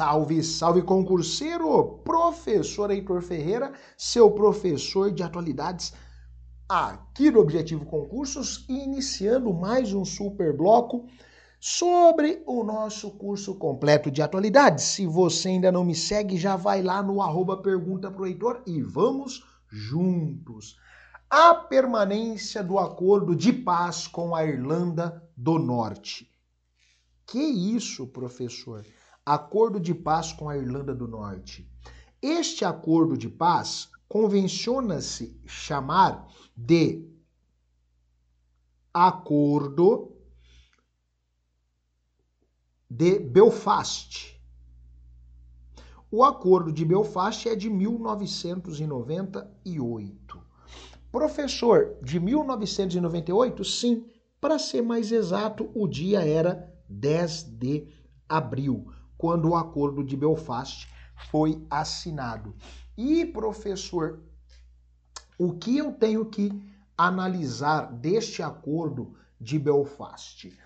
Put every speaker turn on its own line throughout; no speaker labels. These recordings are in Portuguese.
Salve, salve concurseiro! Professor Heitor Ferreira, seu professor de atualidades aqui no Objetivo Concursos, iniciando mais um super bloco sobre o nosso curso completo de atualidades. Se você ainda não me segue, já vai lá no arroba pergunta pro Heitor e vamos juntos. A permanência do acordo de paz com a Irlanda do Norte. Que isso, professor? Acordo de Paz com a Irlanda do Norte. Este acordo de paz convenciona-se chamar de Acordo de Belfast. O Acordo de Belfast é de 1998. Professor, de 1998? Sim, para ser mais exato, o dia era 10 de abril quando o Acordo de Belfast foi assinado. E, professor, o que eu tenho que analisar deste Acordo de Belfast?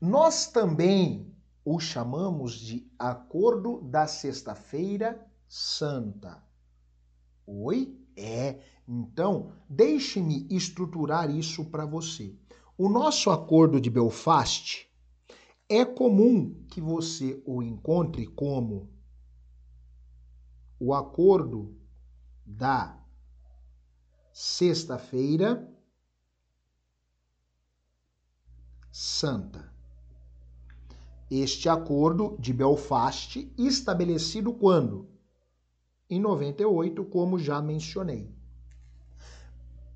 Nós também o chamamos de Acordo da Sexta-feira Santa. Oi? É. Então, deixe-me estruturar isso para você. O nosso Acordo de Belfast é comum que você o encontre como o acordo da sexta-feira santa. Este acordo de Belfast estabelecido quando? Em 98, como já mencionei.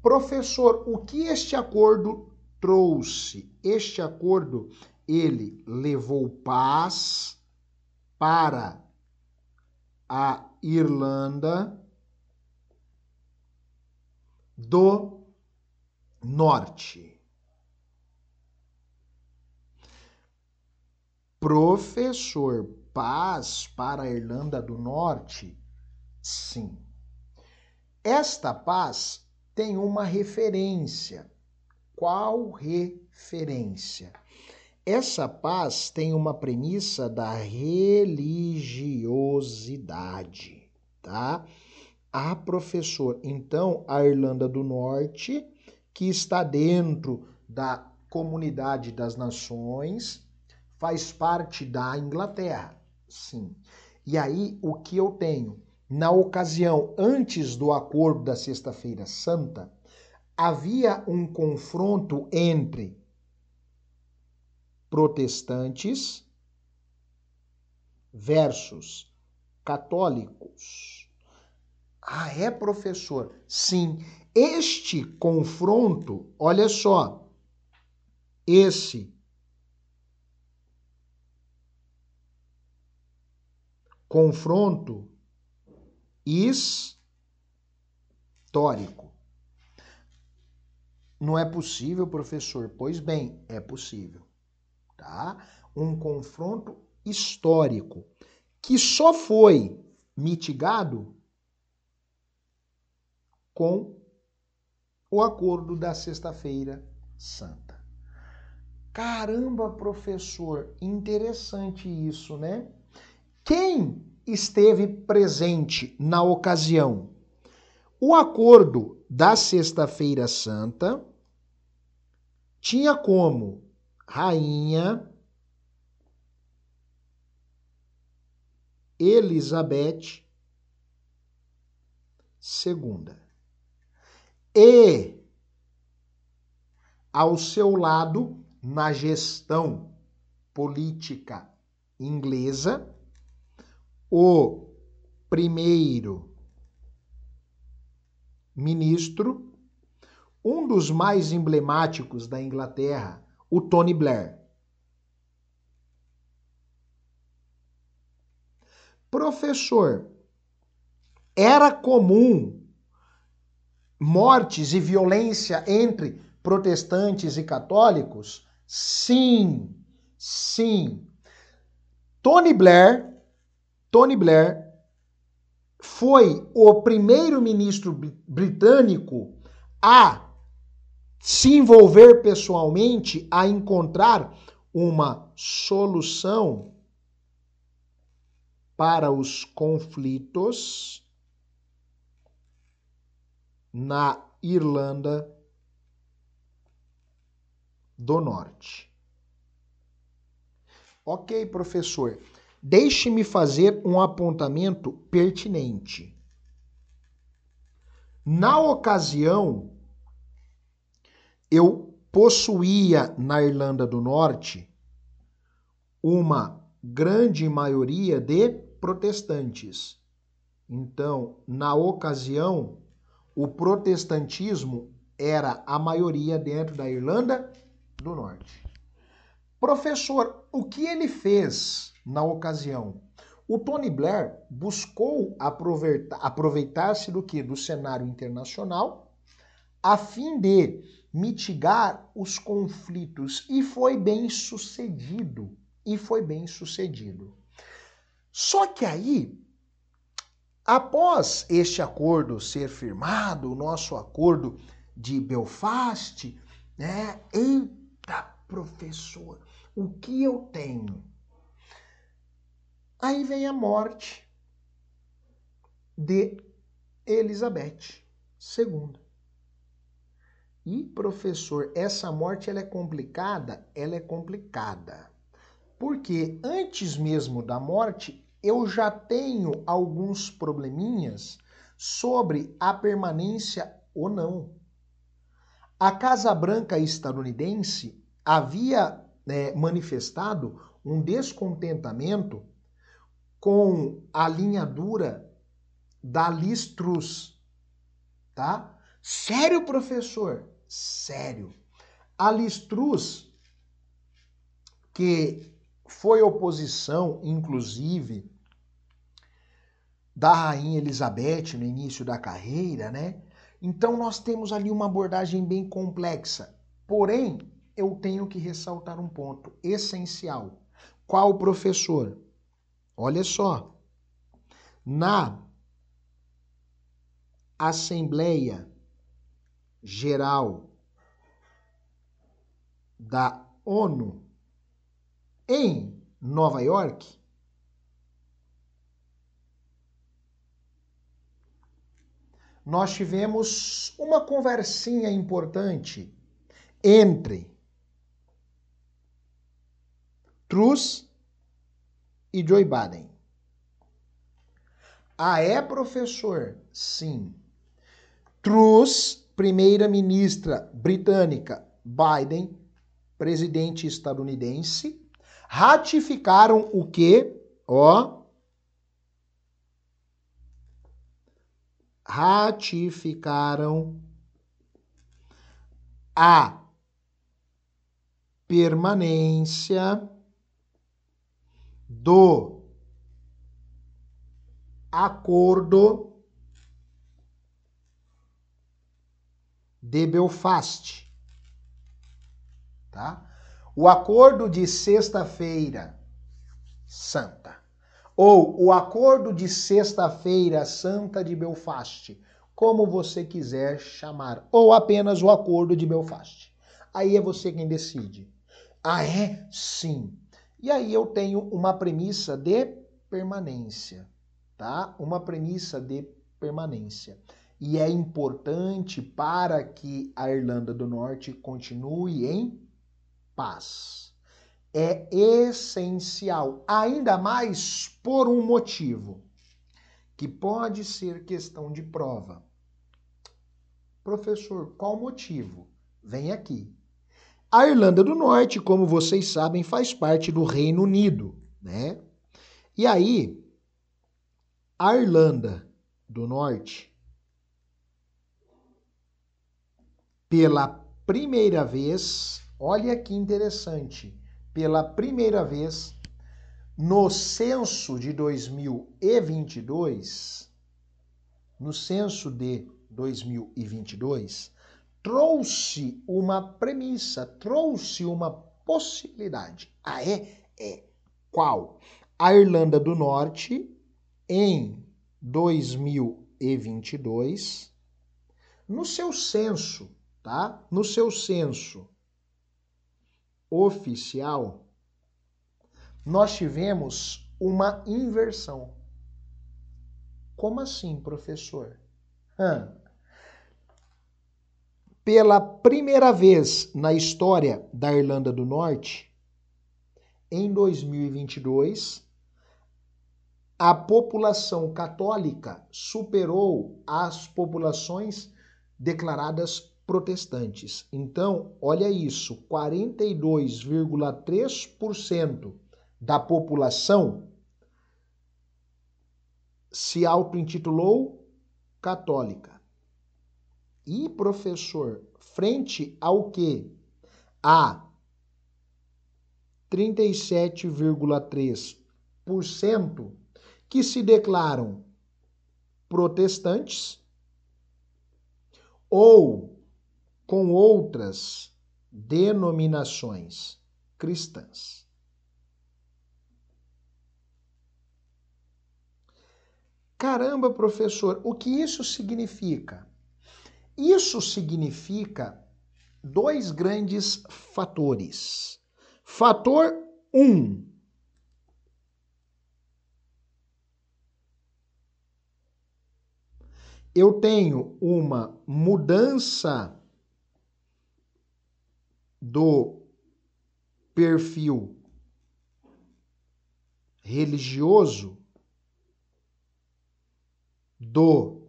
Professor, o que este acordo trouxe? Este acordo ele levou paz para a Irlanda do Norte. Professor, paz para a Irlanda do Norte? Sim. Esta paz tem uma referência. Qual referência? Essa paz tem uma premissa da religiosidade, tá? Ah, professor, então a Irlanda do Norte, que está dentro da comunidade das nações, faz parte da Inglaterra. Sim. E aí, o que eu tenho? Na ocasião, antes do acordo da Sexta-feira Santa, havia um confronto entre protestantes versus católicos. Ah, é, professor? Sim. Este confronto, olha só, esse confronto histórico. Não é possível, professor? Pois bem, é possível tá? Um confronto histórico que só foi mitigado com o acordo da Sexta-feira Santa. Caramba, professor, interessante isso, né? Quem esteve presente na ocasião? O acordo da Sexta-feira Santa tinha como Rainha Elizabeth II. E ao seu lado, na gestão política inglesa, o primeiro ministro, um dos mais emblemáticos da Inglaterra, o Tony Blair. Professor, era comum mortes e violência entre protestantes e católicos? Sim, sim. Tony Blair, Tony Blair foi o primeiro ministro britânico a se envolver pessoalmente a encontrar uma solução para os conflitos na Irlanda do Norte. Ok, professor. Deixe-me fazer um apontamento pertinente. Na ocasião, eu possuía na Irlanda do Norte uma grande maioria de protestantes. Então, na ocasião, o protestantismo era a maioria dentro da Irlanda do Norte. Professor, o que ele fez na ocasião? O Tony Blair buscou aproveitar-se do que? Do cenário internacional, a fim de mitigar os conflitos e foi bem sucedido. E foi bem sucedido. Só que aí, após este acordo ser firmado, o nosso acordo de Belfast, né? Eita, professor, o que eu tenho? Aí vem a morte de Elizabeth II. E, professor, essa morte ela é complicada? Ela é complicada. Porque antes mesmo da morte, eu já tenho alguns probleminhas sobre a permanência ou não. A Casa Branca estadunidense havia é, manifestado um descontentamento com a linha dura da Liz tá? Sério, professor? Sério. A Liz Truss, que foi oposição, inclusive, da Rainha Elizabeth no início da carreira, né? Então nós temos ali uma abordagem bem complexa. Porém, eu tenho que ressaltar um ponto essencial. Qual professor? Olha só. Na Assembleia Geral da ONU em Nova York, nós tivemos uma conversinha importante entre Truss e Joe Biden. Ah, é, professor? Sim. Truss, primeira-ministra britânica, Biden, presidente estadunidense, ratificaram o que? Ó. Ratificaram a permanência do acordo de Belfast, tá? O acordo de sexta-feira santa ou o acordo de sexta-feira santa de Belfast, como você quiser chamar, ou apenas o acordo de Belfast. Aí é você quem decide. Ah, é? Sim. E aí eu tenho uma premissa de permanência, tá? Uma premissa de permanência. E é importante para que a Irlanda do Norte continue em paz. É essencial, ainda mais por um motivo, que pode ser questão de prova. Professor, qual motivo? Vem aqui. A Irlanda do Norte, como vocês sabem, faz parte do Reino Unido, né? E aí, a Irlanda do Norte, pela primeira vez, olha que interessante, pela primeira vez no censo de 2022, no censo de 2022, trouxe uma premissa, trouxe uma possibilidade. Ah, é? É. Qual? A Irlanda do Norte, em 2022, no seu censo, tá? No seu censo oficial, nós tivemos uma inversão. Como assim, professor? Pela primeira vez na história da Irlanda do Norte, em 2022, a população católica superou as populações declaradas protestantes. Então, olha isso: 42,3% da população se auto-intitulou católica. E, professor, frente ao que? A 37,3% que se declaram protestantes ou com outras denominações cristãs. Caramba, professor, o que isso significa? Isso significa dois grandes fatores. Fator 1. Um, eu tenho uma mudança do perfil religioso do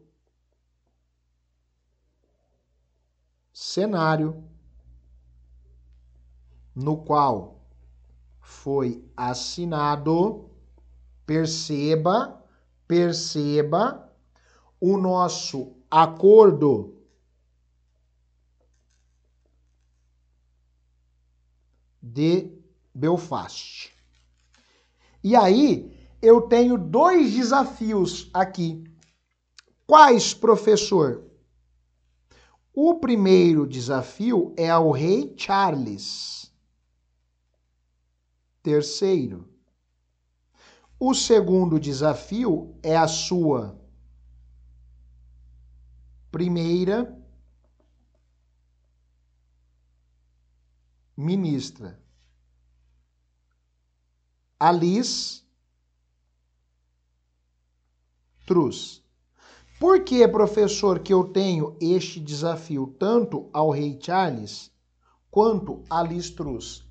cenário no qual foi assinado, perceba, perceba o nosso acordo de Belfast. E aí, eu tenho dois desafios aqui. Quais, professor? O primeiro desafio é ao rei Charles. Terceiro. O segundo desafio é a sua primeira ministra. Alice Trus. Por que, professor, que eu tenho este desafio tanto ao rei Charles quanto a Liz Trus?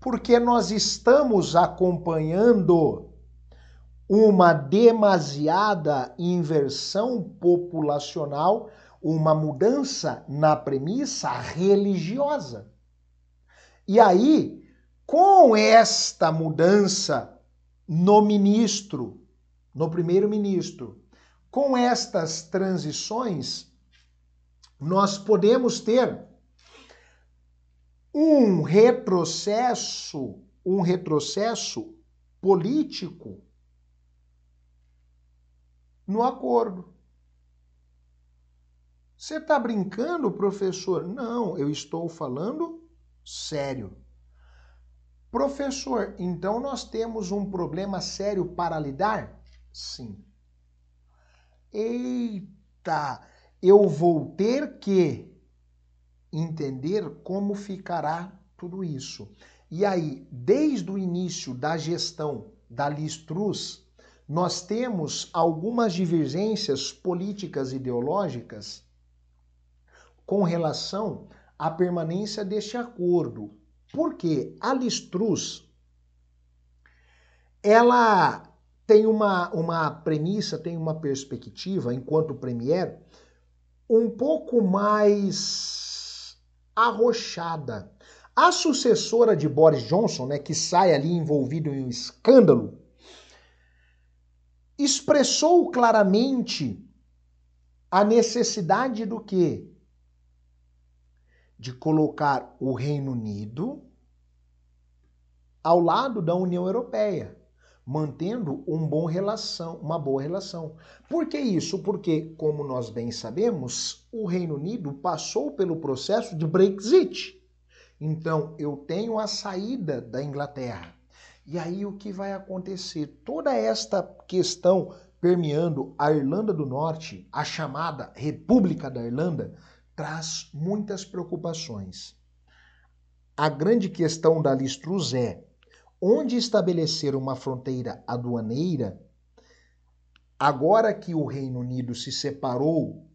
Porque nós estamos acompanhando uma demasiada inversão populacional, uma mudança na premissa religiosa. E aí, com esta mudança no ministro, no primeiro-ministro, com estas transições, nós podemos ter um retrocesso, um retrocesso político no acordo. Você está brincando, professor? Não, eu estou falando sério. Professor, então nós temos um problema sério para lidar? Sim. Eita, eu vou ter que entender como ficará tudo isso. E aí, desde o início da gestão da Listruz, nós temos algumas divergências políticas ideológicas com relação a permanência deste acordo. Porque a ela tem uma, uma premissa, tem uma perspectiva, enquanto premier, um pouco mais arrochada. A sucessora de Boris Johnson, né, que sai ali envolvido em um escândalo, expressou claramente a necessidade do quê? De colocar o Reino Unido ao lado da União Europeia, mantendo um bom relação, uma boa relação. Por que isso? Porque, como nós bem sabemos, o Reino Unido passou pelo processo de Brexit. Então, eu tenho a saída da Inglaterra. E aí o que vai acontecer? Toda esta questão permeando a Irlanda do Norte, a chamada República da Irlanda, traz muitas preocupações. A grande questão da Listruz é onde estabelecer uma fronteira aduaneira, agora que o Reino Unido se separou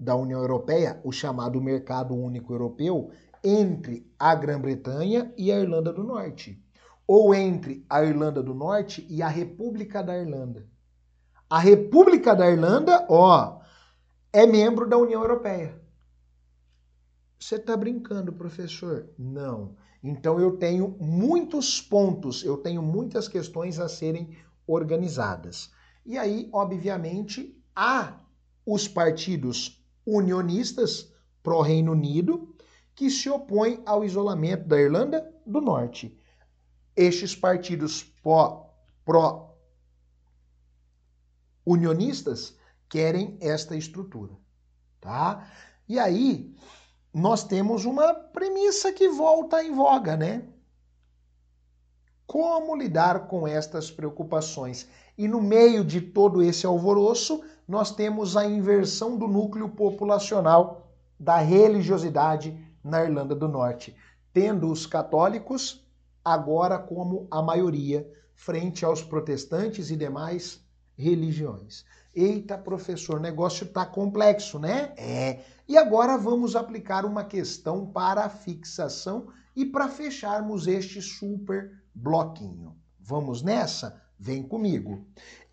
da União Europeia, o chamado Mercado Único Europeu, entre a Grã-Bretanha e a Irlanda do Norte, ou entre a Irlanda do Norte e a República da Irlanda. A República da Irlanda, ó, é membro da União Europeia. Você está brincando, professor? Não. Então eu tenho muitos pontos, eu tenho muitas questões a serem organizadas. E aí, obviamente, há os partidos unionistas pró-Reino Unido que se opõem ao isolamento da Irlanda do Norte. Estes partidos pró-unionistas querem esta estrutura, tá? E aí, nós temos uma premissa que volta em voga, né? Como lidar com estas preocupações? E no meio de todo esse alvoroço, nós temos a inversão do núcleo populacional da religiosidade na Irlanda do Norte, tendo os católicos agora como a maioria frente aos protestantes e demais religiões. Eita, professor, negócio está complexo, né? É. E agora vamos aplicar uma questão para fixação e para fecharmos este super bloquinho. Vamos nessa? Vem comigo.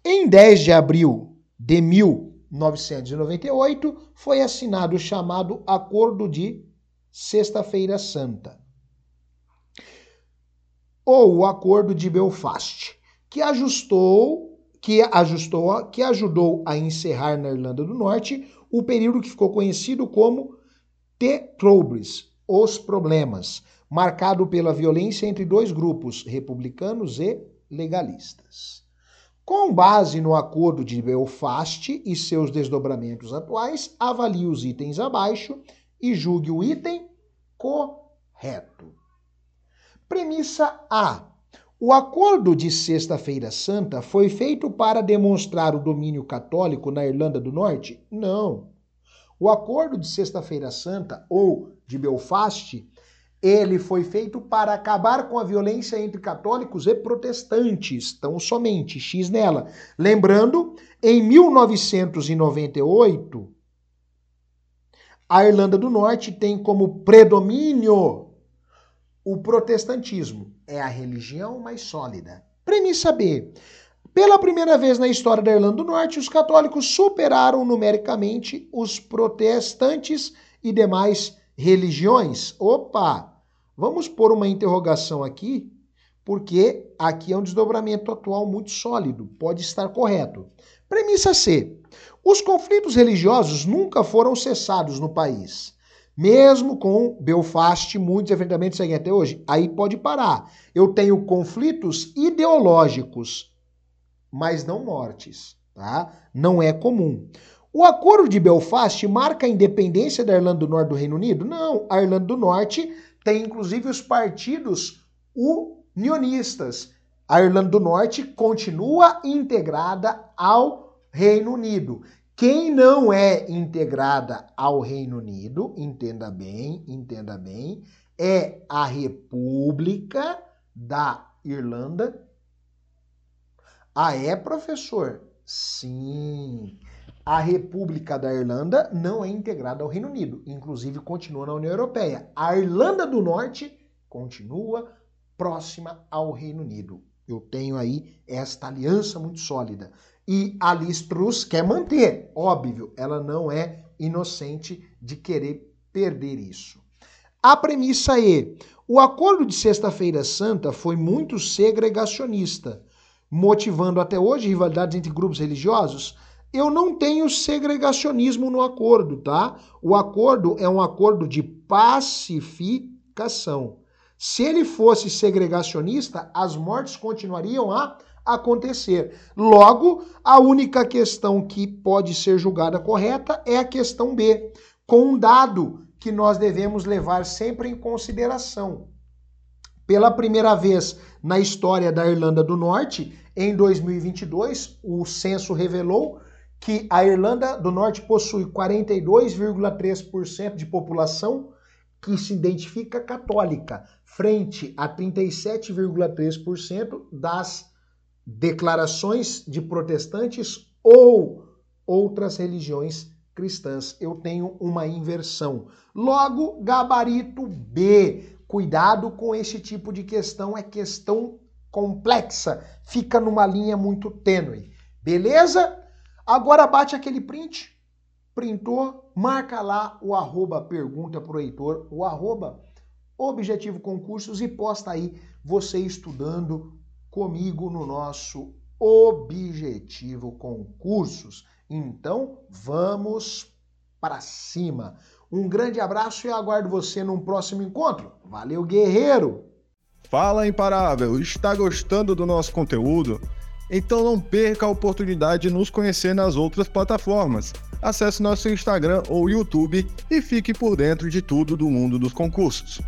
Em 10 de abril de 1998, foi assinado o chamado Acordo de Sexta-feira Santa, ou o Acordo de Belfast, que ajustou que ajustou, que ajudou a encerrar na Irlanda do Norte o período que ficou conhecido como The Troubles, os problemas, marcado pela violência entre dois grupos, republicanos e legalistas. Com base no Acordo de Belfast e seus desdobramentos atuais, avalie os itens abaixo e julgue o item correto. Premissa A. O acordo de Sexta-feira Santa foi feito para demonstrar o domínio católico na Irlanda do Norte? Não. O acordo de Sexta-feira Santa, ou de Belfast, ele foi feito para acabar com a violência entre católicos e protestantes, tão somente X nela. Lembrando, em 1998, a Irlanda do Norte tem como predomínio o protestantismo é a religião mais sólida. Premissa B. Pela primeira vez na história da Irlanda do Norte, os católicos superaram numericamente os protestantes e demais religiões. Opa! Vamos pôr uma interrogação aqui, porque aqui é um desdobramento atual muito sólido, pode estar correto. Premissa C. Os conflitos religiosos nunca foram cessados no país. Mesmo com Belfast, muitos enfrentamentos seguem até hoje. Aí pode parar. Eu tenho conflitos ideológicos, mas não mortes, tá? Não é comum. O acordo de Belfast marca a independência da Irlanda do Norte do Reino Unido? Não. A Irlanda do Norte tem inclusive os partidos unionistas. A Irlanda do Norte continua integrada ao Reino Unido. Quem não é integrada ao Reino Unido, entenda bem, entenda bem, é a República da Irlanda. Ah, é, professor? Sim. A República da Irlanda não é integrada ao Reino Unido, inclusive continua na União Europeia. A Irlanda do Norte continua próxima ao Reino Unido. Eu tenho aí esta aliança muito sólida. E a Liz Truss quer manter, óbvio, ela não é inocente de querer perder isso. A premissa é: o acordo de Sexta-feira Santa foi muito segregacionista, motivando até hoje rivalidades entre grupos religiosos. Eu não tenho segregacionismo no acordo, tá? O acordo é um acordo de pacificação. Se ele fosse segregacionista, as mortes continuariam a acontecer. Logo, a única questão que pode ser julgada correta é a questão B, com um dado que nós devemos levar sempre em consideração. Pela primeira vez na história da Irlanda do Norte, em 2022, o censo revelou que a Irlanda do Norte possui 42,3% de população que se identifica católica, frente a 37,3% das declarações de protestantes ou outras religiões cristãs. Eu tenho uma inversão. Logo, gabarito B. Cuidado com esse tipo de questão, é questão complexa, fica numa linha muito tênue. Beleza? Agora bate aquele print, printou, marca lá o arroba pergunta pro Heitor, o arroba Objetivo Concursos e posta aí você estudando comigo no nosso Objetivo Concursos. Então, vamos para cima. Um grande abraço e aguardo você num próximo encontro. Valeu, guerreiro!
Fala, Imparável! Está gostando do nosso conteúdo? Então não perca a oportunidade de nos conhecer nas outras plataformas. Acesse nosso Instagram ou YouTube e fique por dentro de tudo do mundo dos concursos.